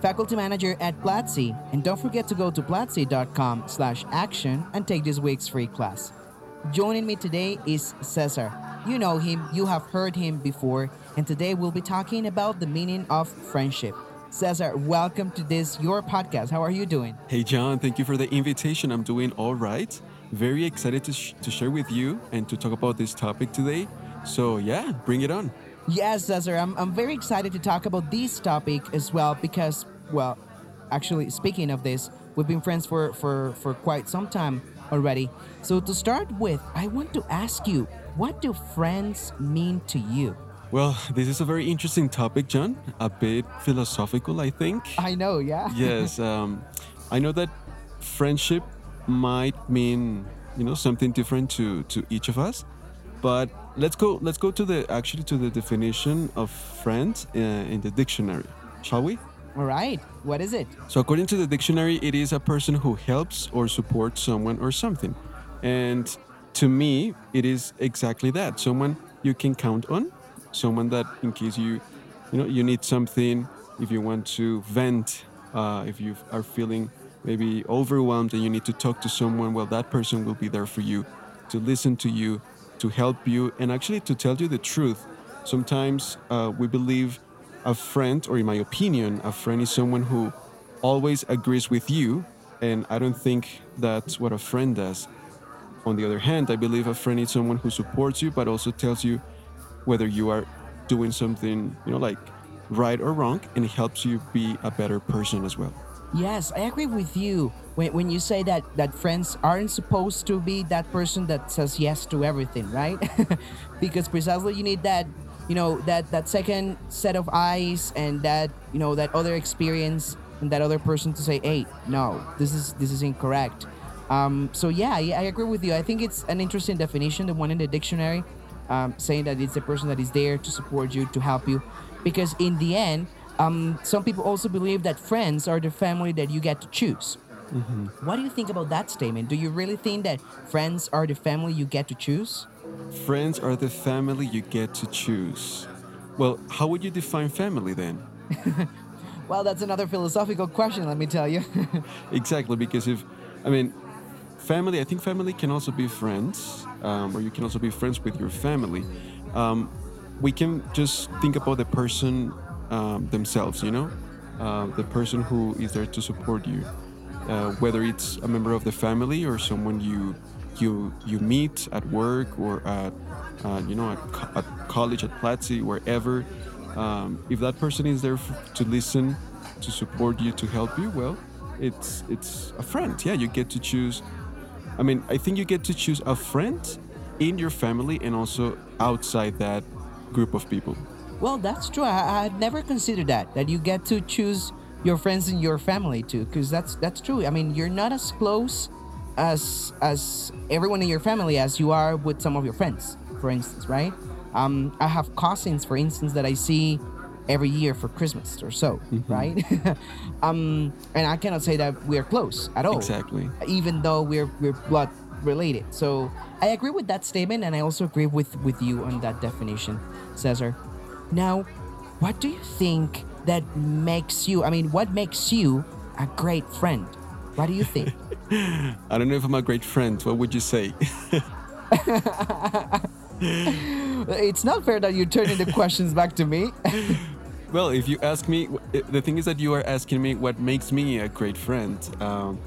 faculty manager at Platzi, and don't forget to go to platzi.com slash action and take this week's free class. Joining me today is Cesar. You know him, you have heard him before, and today we'll be talking about the meaning of friendship. Cesar, welcome to this, your podcast. How are you doing? Hey, Jhon, thank you for the invitation. I'm doing all right. Very excited to, sh- to share with you and to talk about this topic today. So, yeah, bring it on. Yes, Cesar, I'm, I'm very excited to talk about this topic as well because, well, actually, speaking of this, we've been friends for, for, for quite some time already. So, to start with, I want to ask you what do friends mean to you? Well, this is a very interesting topic, Jhon. A bit philosophical, I think. I know, yeah. yes, um, I know that friendship might mean you know something different to to each of us, but let's go let's go to the actually to the definition of friend uh, in the dictionary, shall we? All right. What is it? So according to the dictionary, it is a person who helps or supports someone or something, and to me, it is exactly that. Someone you can count on, someone that in case you you know you need something, if you want to vent, uh, if you are feeling maybe overwhelmed and you need to talk to someone, well, that person will be there for you to listen to you, to help you, and actually to tell you the truth. Sometimes uh, we believe a friend, or in my opinion, a friend is someone who always agrees with you, and I don't think that's what a friend does. On the other hand, I believe a friend is someone who supports you, but also tells you whether you are doing something, you know, like right or wrong, and helps you be a better person as well. Yes, I agree with you when, when you say that that friends aren't supposed to be that person that says yes to everything, right? because precisely you need that, you know, that that second set of eyes and that you know that other experience and that other person to say, hey, no, this is this is incorrect. Um, so yeah, I, I agree with you. I think it's an interesting definition, the one in the dictionary, um, saying that it's the person that is there to support you, to help you, because in the end um, some people also believe that friends are the family that you get to choose. What do you think about that statement? Do you really think that friends are the family you get to choose? Friends are the family you get to choose. Well, how would you define family then? Well, that's another philosophical question, let me tell you. Exactly, because if, I mean, family, I think family can also be friends, um, or you can also be friends with your family. Um, we can just think about the person um, themselves, you know, uh, the person who is there to support you, uh, whether it's a member of the family or someone you you you meet at work or at uh, you know at, co- at college, at Platzi, wherever. Um, if that person is there f- to listen, to support you, to help you, well, it's it's a friend. Yeah, you get to choose. I mean, I think you get to choose a friend in your family and also outside that group of people. Well, that's true. I, I've never considered that, that you get to choose your friends and your family too, because that's that's true. I mean, you're not as close as as everyone in your family as you are with some of your friends, for instance, right? Um, I have cousins, for instance, that I see every year for Christmas or so, right? um, and I cannot say that we are close at all. Exactly. Even though we're we're blood related. So I agree with that statement, and I also agree with with you on that definition, Cesar. Now, what do you think that makes you? I mean, what makes you a great friend? What do you think? I don't know if I'm a great friend. What would you say? it's not fair that you're turning the questions back to me. well, if you ask me, the thing is that you are asking me what makes me a great friend. Um,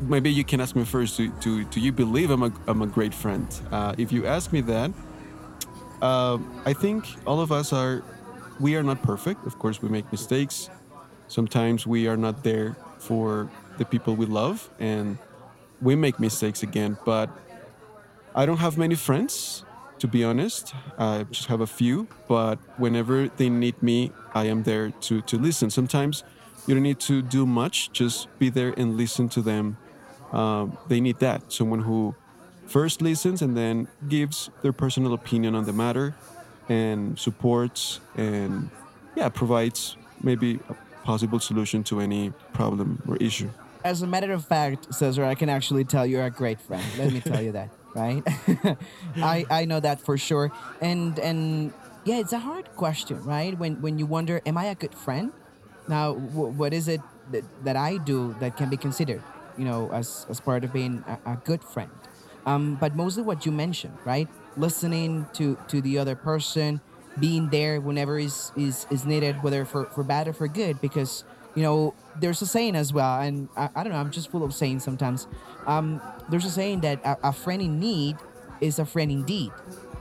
maybe you can ask me first. Do, do, do you believe I'm a, I'm a great friend? Uh, if you ask me that, uh, I think all of us are. We are not perfect. Of course, we make mistakes. Sometimes we are not there for the people we love, and we make mistakes again. But I don't have many friends, to be honest. I just have a few. But whenever they need me, I am there to, to listen. Sometimes you don't need to do much, just be there and listen to them um, they need that someone who first listens and then gives their personal opinion on the matter and supports and yeah provides maybe a possible solution to any problem or issue As a matter of fact, Cesar, I can actually tell you're a great friend. Let me tell you that, right? I I know that for sure. And and yeah, it's a hard question, right? When when you wonder, am I a good friend? Now, what is it that, that I do that can be considered, you know, as as part of being a, a good friend? Um, but mostly what you mentioned, right? Listening to to the other person, being there whenever is is is needed, whether for for bad or for good, because you know there's a saying as well, and I, I don't know, I'm just full of sayings sometimes. Um, there's a saying that a, a friend in need is a friend indeed,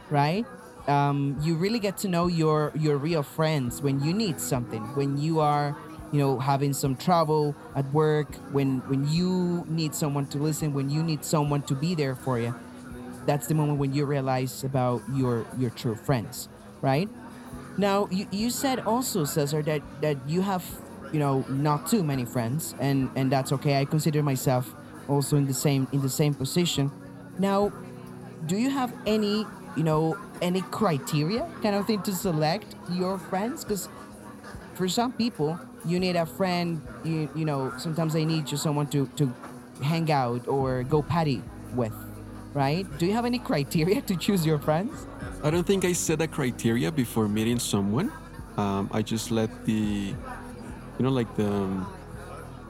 right? Um, you really get to know your your real friends when you need something, when you are you know having some trouble at work, when when you need someone to listen, when you need someone to be there for you. That's the moment when you realize about your your true friends, right? Now, you, you said also, Cesar, that, that you have, you know, not too many friends, and, and that's okay. I consider myself also in the same in the same position. Now, do you have any, you know, any criteria kind of thing to select your friends? Because for some people, you need a friend. You, you know, sometimes they need just someone to to hang out or go party with, right? Do you have any criteria to choose your friends? I don't think I set a criteria before meeting someone. Um, I just let the, you know, like the, um,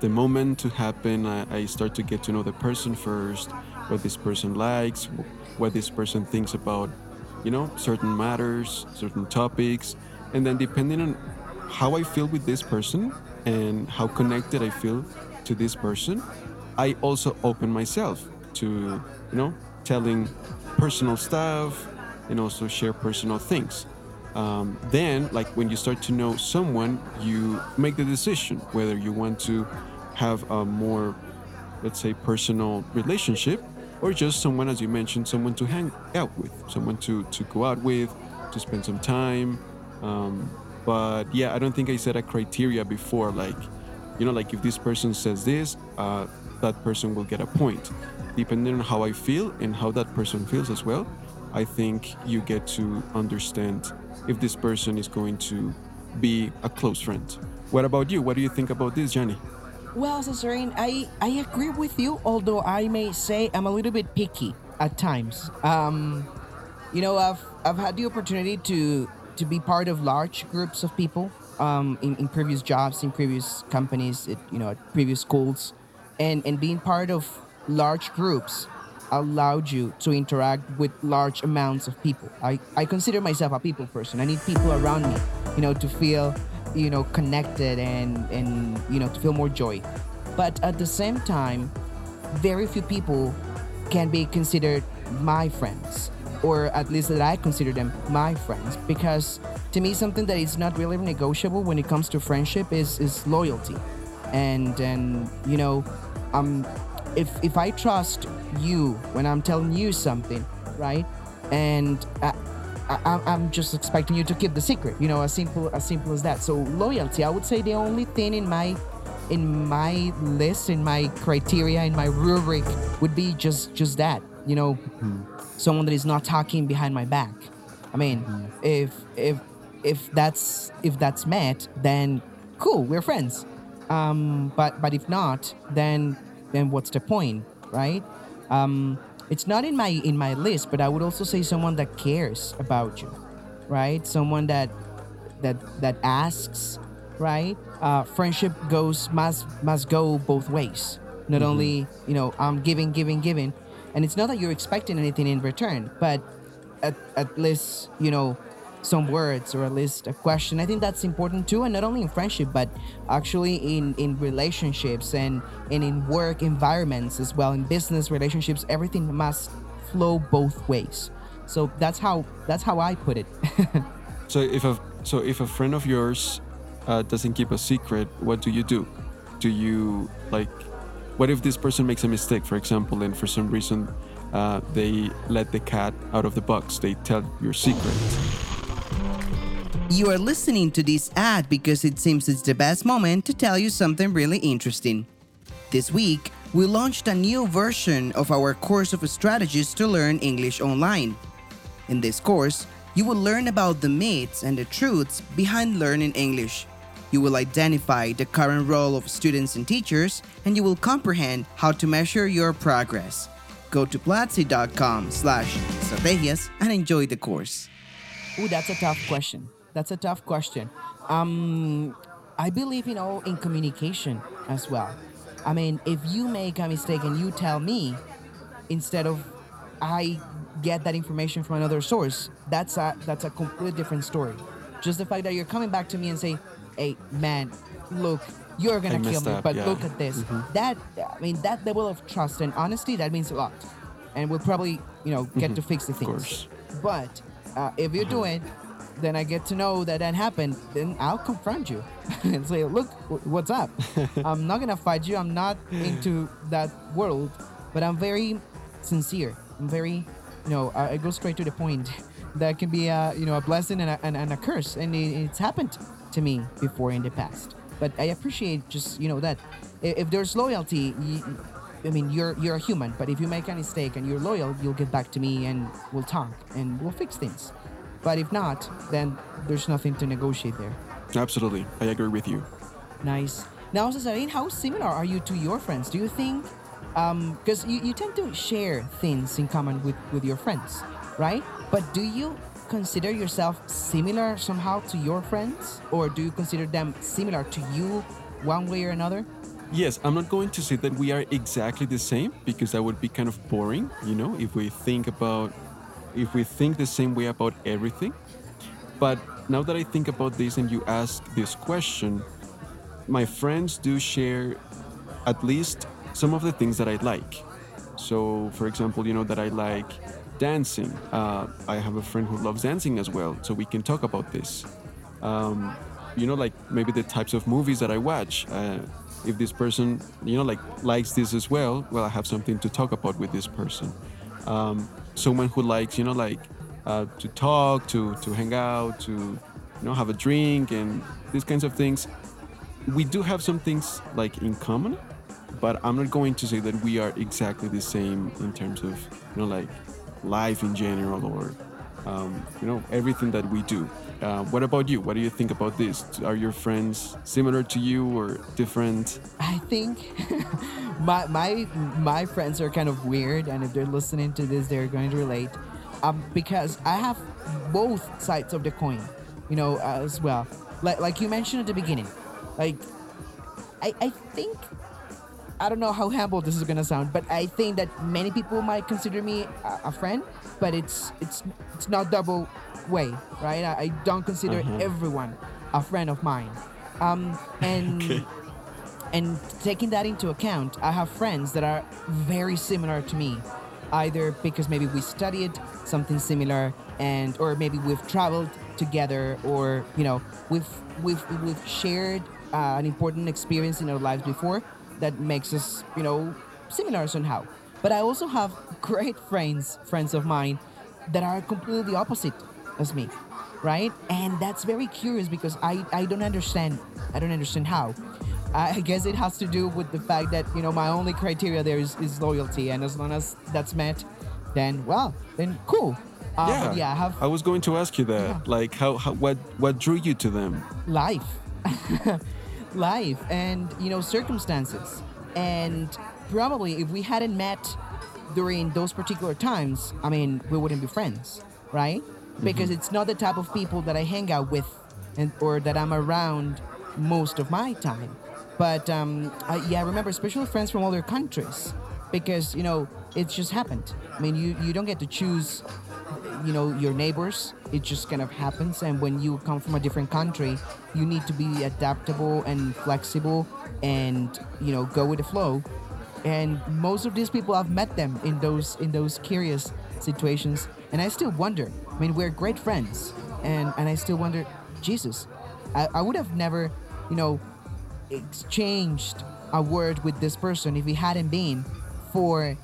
the moment to happen. I, I start to get to know the person first, what this person likes, what this person thinks about, you know, certain matters, certain topics, and then depending on how I feel with this person and how connected I feel to this person, I also open myself to, you know, telling personal stuff and also share personal things. Um, then, like when you start to know someone, you make the decision whether you want to have a more, let's say, personal relationship or just someone, as you mentioned, someone to hang out with, someone to, to go out with, to spend some time. Um, but yeah, I don't think I set a criteria before, like, you know, like if this person says this, uh, that person will get a point. Depending on how I feel and how that person feels as well, I think you get to understand if this person is going to be a close friend. What about you? What do you think about this, Jenny? Well, Cesarine, I, I agree with you, although I may say I'm a little bit picky at times. Um, you know, I've, I've had the opportunity to, to be part of large groups of people um, in, in previous jobs, in previous companies, at, you know, at previous schools. And, and being part of large groups allowed you to interact with large amounts of people. I, I consider myself a people person. I need people around me, you know, to feel, you know, connected and, and you know, to feel more joy. But at the same time, very few people can be considered my friends, or at least that I consider them my friends, because to me, something that is not really negotiable when it comes to friendship is, is loyalty. And, and you know, um, if if I trust you when I'm telling you something, right? And I, I, I'm just expecting you to keep the secret. You know, as simple as simple as that. So loyalty, I would say the only thing in my in my list, in my criteria, in my rubric would be just just that. You know, someone that is not talking behind my back. I mean, if if if that's if that's met, then cool, we're friends. Um, but but if not, then then what's the point, right? Um, it's not in my in my list, but I would also say someone that cares about you, right? Someone that that that asks, right? Uh, friendship goes must must go both ways. Not only you know I'm giving, giving, giving, and it's not that you're expecting anything in return, but at at least you know some words or at least a question. I think that's important too, and not only in friendship, but actually in in relationships and and in work environments as well. In business relationships, everything must flow both ways. So that's how that's how I put it. So if a so if a friend of yours uh, doesn't keep a secret, what do you do? Do you like? What if this person makes a mistake, for example, and for some reason uh, they let the cat out of the box? They tell your secret. You are listening to this ad because it seems it's the best moment to tell you something really interesting. This week, we launched a new version of our course of strategies to learn English online. In this course, you will learn about the myths and the truths behind learning English. You will identify the current role of students and teachers, and you will comprehend how to measure your progress. Go to platzi.com slash estrategias and enjoy the course. Oh, that's a tough question. That's a tough question. Um, I believe, you know, in communication as well. I mean, if you make a mistake and you tell me instead of I get that information from another source, that's a that's a completely different story. Just the fact that you're coming back to me and say, "Hey, man, look, you're gonna kill me, up, but yeah. look at this." Mm-hmm. That I mean, that level of trust and honesty that means a lot, and we'll probably you know get to mm-hmm. fix the things. course. But uh, if you do mm-hmm. it, then I get to know that that happened. Then I'll confront you and say, "Look, what's up? I'm not gonna fight you. I'm not into that world, but I'm very sincere. I'm very, you know, I, I go straight to the point. That can be a, you know, a blessing and a, and, and a curse, and it, it's happened to me before in the past. But I appreciate just, you know, that if there's loyalty. I mean, you're you're a human, but if you make a mistake and you're loyal, you'll get back to me and we'll talk and we'll fix things. But if not, then there's nothing to negotiate there. Absolutely, I agree with you. Nice. Now, Cesarin, how similar are you to your friends? Do you think? Um because you, you tend to share things in common with, with your friends, right? But do you consider yourself similar somehow to your friends? Or do you consider them similar to you one way or another? Yes, I'm not going to say that we are exactly the same because that would be kind of boring, you know, if we think about if we think the same way about everything. But now that I think about this and you ask this question, my friends do share at least some of the things that I like. So, for example, you know that I like dancing. Uh, I have a friend who loves dancing as well, so we can talk about this. Um, you know, like maybe the types of movies that I watch. Uh, if this person, you know, like likes this as well, well, I have something to talk about with this person. Um, someone who likes, you know, like uh, to talk, to to hang out, to you know, have a drink, and these kinds of things we do have some things like in common but i'm not going to say that we are exactly the same in terms of you know like life in general or um, you know everything that we do uh, what about you what do you think about this are your friends similar to you or different I think my my my friends are kind of weird, and if they're listening to this, they're going to relate. Um, because I have both sides of the coin, you know, as well. Like like you mentioned at the beginning, like I I think I don't know how humble this is gonna sound, but I think that many people might consider me a, a friend, but it's it's it's not double way, right? I, I don't consider everyone a friend of mine. Um, and Okay. and taking that into account, I have friends that are very similar to me, either because maybe we studied something similar, and or maybe we've traveled together, or you know we've we've we've shared uh, an important experience in our lives before that makes us you know similar somehow. But I also have great friends, friends of mine, that are completely opposite as me, right? And that's very curious because I I don't understand. I don't understand how. I guess it has to do with the fact that you know my only criteria there is, is loyalty, and as long as that's met, then well, then cool. Uh, but yeah, I have was going to ask you that Yeah. like how, how what what drew you to them life life and you know circumstances. And probably if we hadn't met during those particular times i mean we wouldn't be friends right? Because it's not the type of people that i hang out with and or that i'm around most of my time. But um, I, yeah i remember especially friends from other countries because you know it's just happened. I mean you, you don't get to choose you know your neighbors it just kind of happens. And when you come from a different country you need to be adaptable and flexible and you know go with the flow. And most of these people i've met them in those in those curious situations. And i still wonder i mean we're great friends. And and i still wonder jesus i, I would have never you know exchanged a word with this person if it hadn't been for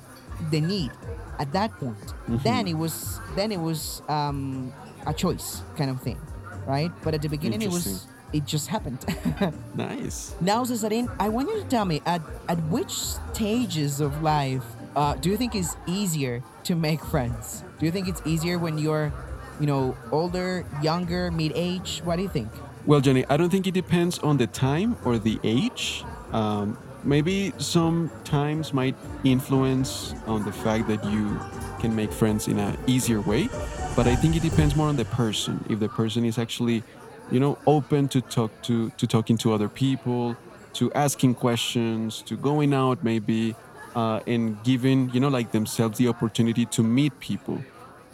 the need at that point then it was then it was um, a choice kind of thing right but at the beginning it was it just happened. Nice. now, Cesarin, I want you to tell me at at which stages of life uh, do you think is easier to make friends? Do you think it's easier when you're, you know, older, younger, mid age? What do you think? Well, Jenny, I don't think it depends on the time or the age. Um, maybe some times might influence on the fact that you can make friends in an easier way, but I think it depends more on the person. If the person is actually, you know, open to talk to to talking to other people, to asking questions, to going out maybe, uh, and giving you know like themselves the opportunity to meet people.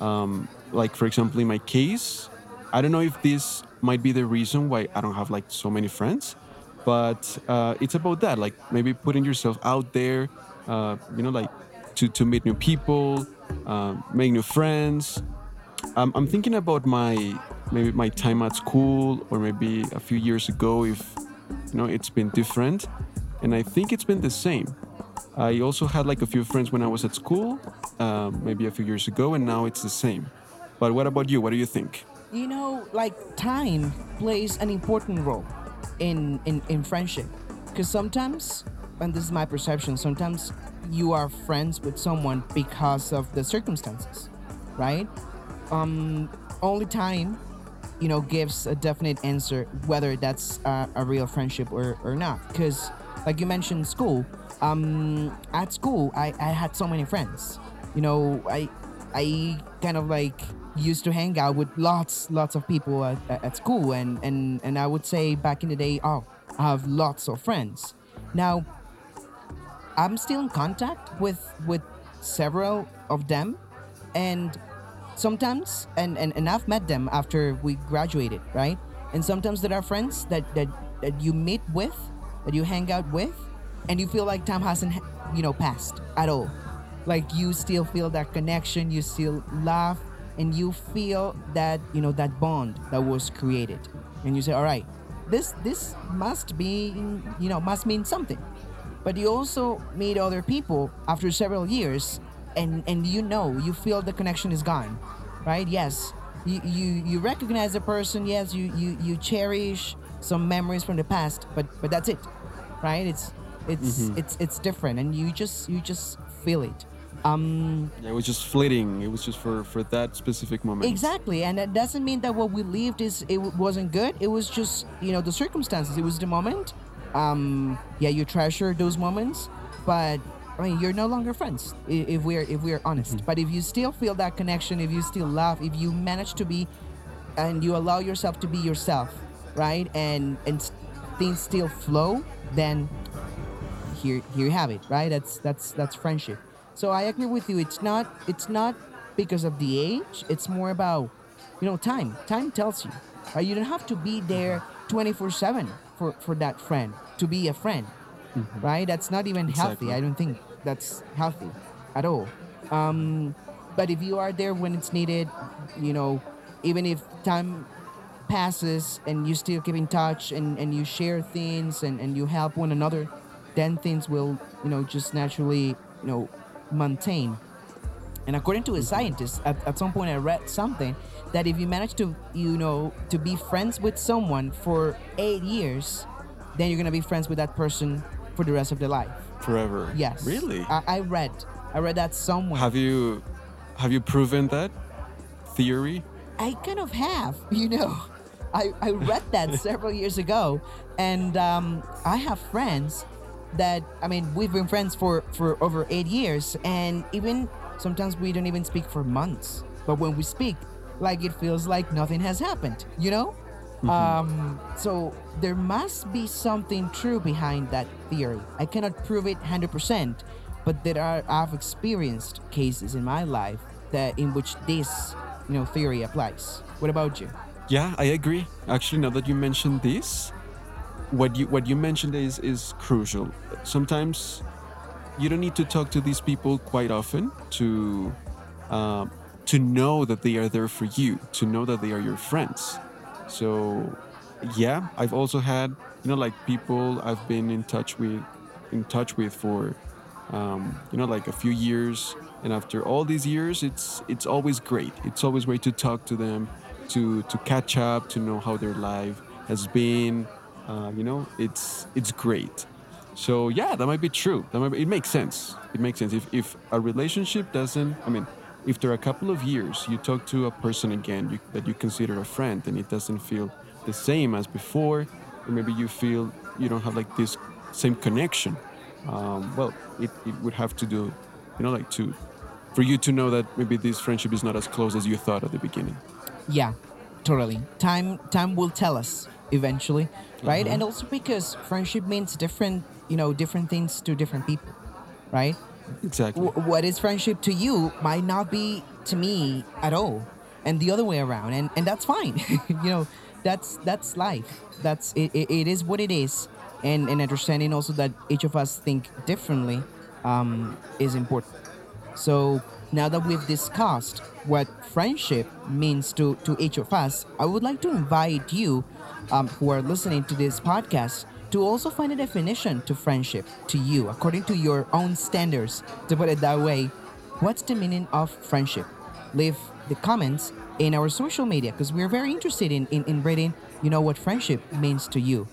Um, like for example, in my case, I don't know if this might be the reason why I don't have like so many friends, but uh, it's about that. Like maybe putting yourself out there, uh, you know, like to, to meet new people, uh, make new friends. Um, I'm thinking about my maybe my time at school or maybe a few years ago if you know it's been different, and I think it's been the same. I also had like a few friends when I was at school, um, maybe a few years ago, and now it's the same. But what about you? What do you think? You know, like time plays an important role in in, in friendship. Because sometimes, and this is my perception, sometimes you are friends with someone because of the circumstances, right? Um, only time, you know, gives a definite answer whether that's a, real friendship or, or not. Because, like you mentioned, school. Um, at school, I, I had so many friends. You know, I I kind of like used to hang out with lots lots of people at, at school and, and and i would say back in the day oh i have lots of friends now i'm still in contact with with several of them. And sometimes and, and and i've met them after we graduated right? And sometimes there are friends that that that you meet with that you hang out with and you feel like time hasn't you know passed at all. Like you still feel that connection you still laugh and you feel that you know that bond that was created. And you say all right this this must be you know must mean something but you also meet other people after several years and and you know you feel the connection is gone right yes you you, you recognize the person yes you, you you cherish some memories from the past but but that's it right it's it's it's it's different and you just you just feel it um Yeah, it was just fleeting. It was just for for that specific moment. Exactly, and that doesn't mean that what we lived is it wasn't good. It was just you know the circumstances. It was the moment. Um, yeah, you treasure those moments, but I mean you're no longer friends if we're if we're honest. But if you still feel that connection, if you still laugh, if you manage to be, and you allow yourself to be yourself, right, and and things still flow, then here here you have it right? That's that's that's friendship. So i agree with you. It's not it's not because of the age. It's more about you know time. Time tells you right? You don't have to be there 24 7 for for that friend to be a friend right? That's not even healthy. I don't think that's healthy at all. Um but if you are there when it's needed you know even if time passes and you still keep in touch and, and you share things and, and you help one another, then things will, you know, just naturally, you know, maintain. And according to a scientist, at, at some point I read something that if you manage to, you know, to be friends with someone for eight years, then you're gonna be friends with that person for the rest of their life. Forever. Yes. Really? I, I read. I read that somewhere. have you have you proven that theory? I kind of have, you know. I, I read that several years ago, and um, I have friends that I mean we've been friends for for over eight years, and even sometimes we don't even speak for months. But when we speak, like it feels like nothing has happened, you know. Um, so there must be something true behind that theory. I cannot prove it hundred percent, but there are I've experienced cases in my life that in which this you know theory applies. What about you? Yeah, I agree. Actually, now that you mentioned this, what you what you mentioned is is crucial. Sometimes you don't need to talk to these people quite often to um, to know that they are there for you, to know that they are your friends. So, yeah, I've also had you know like people I've been in touch with in touch with for um, you know like a few years and after all these years it's it's always great it's always great to talk to them to to catch up to know how their life has been, uh, you know, it's it's great. So yeah, that might be true. That might be, it makes sense. It makes sense if if a relationship doesn't. I mean, if there are a couple of years you talk to a person again you, that you consider a friend and it doesn't feel the same as before, or maybe you feel you don't have like this same connection. Um, well, it, it would have to do, you know, like to for you to know that maybe this friendship is not as close as you thought at the beginning. Yeah, totally. Time time will tell us eventually, right? Uh-huh. And also because friendship means different, you know, different things to different people, right? Exactly. W- what is friendship to you might not be to me at all, and the other way around, and and that's fine. you know, that's that's life. That's it, it, it is what it is, and and understanding also that each of us think differently um, is important. So now that we've discussed what friendship means to, to each of us, I would like to invite you um, who are listening to this podcast to also find a definition to friendship to you, according to your own standards. To put it that way, what's the meaning of friendship? Leave the comments in our social media because we're very interested in, in, in reading, you know, what friendship means to you.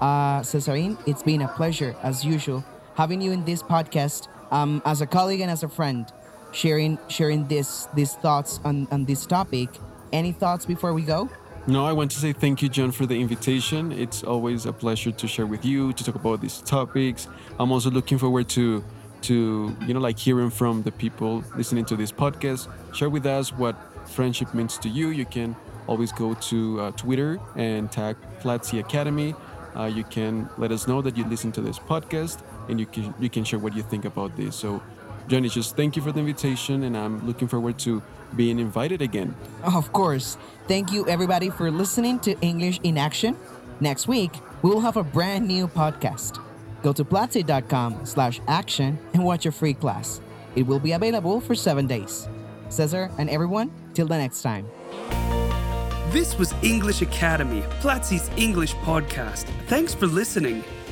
Uh, Cesarine, it's been a pleasure, as usual, having you in this podcast um, as a colleague and as a friend, sharing sharing this these thoughts on, on this topic. Any thoughts before we go? No, I want to say thank you, Jhon, for the invitation. It's always a pleasure to share with you, to talk about these topics. I'm also looking forward to, to you know, like hearing from the people listening to this podcast. Share with us what friendship means to you. You can always go to uh, Twitter and tag Platzi Academy. Uh, you can let us know that you listen to this podcast, and you can you can share what you think about this. So, Johnny, just thank you for the invitation, and I'm looking forward to being invited again. Of course. Thank you, everybody, for listening to English in Action. Next week, we will have a brand new podcast. Go to platzi.com slash action and watch a free class. It will be available for seven days. Cesar and everyone, till the next time. This was English Academy, Platzi's English podcast. Thanks for listening.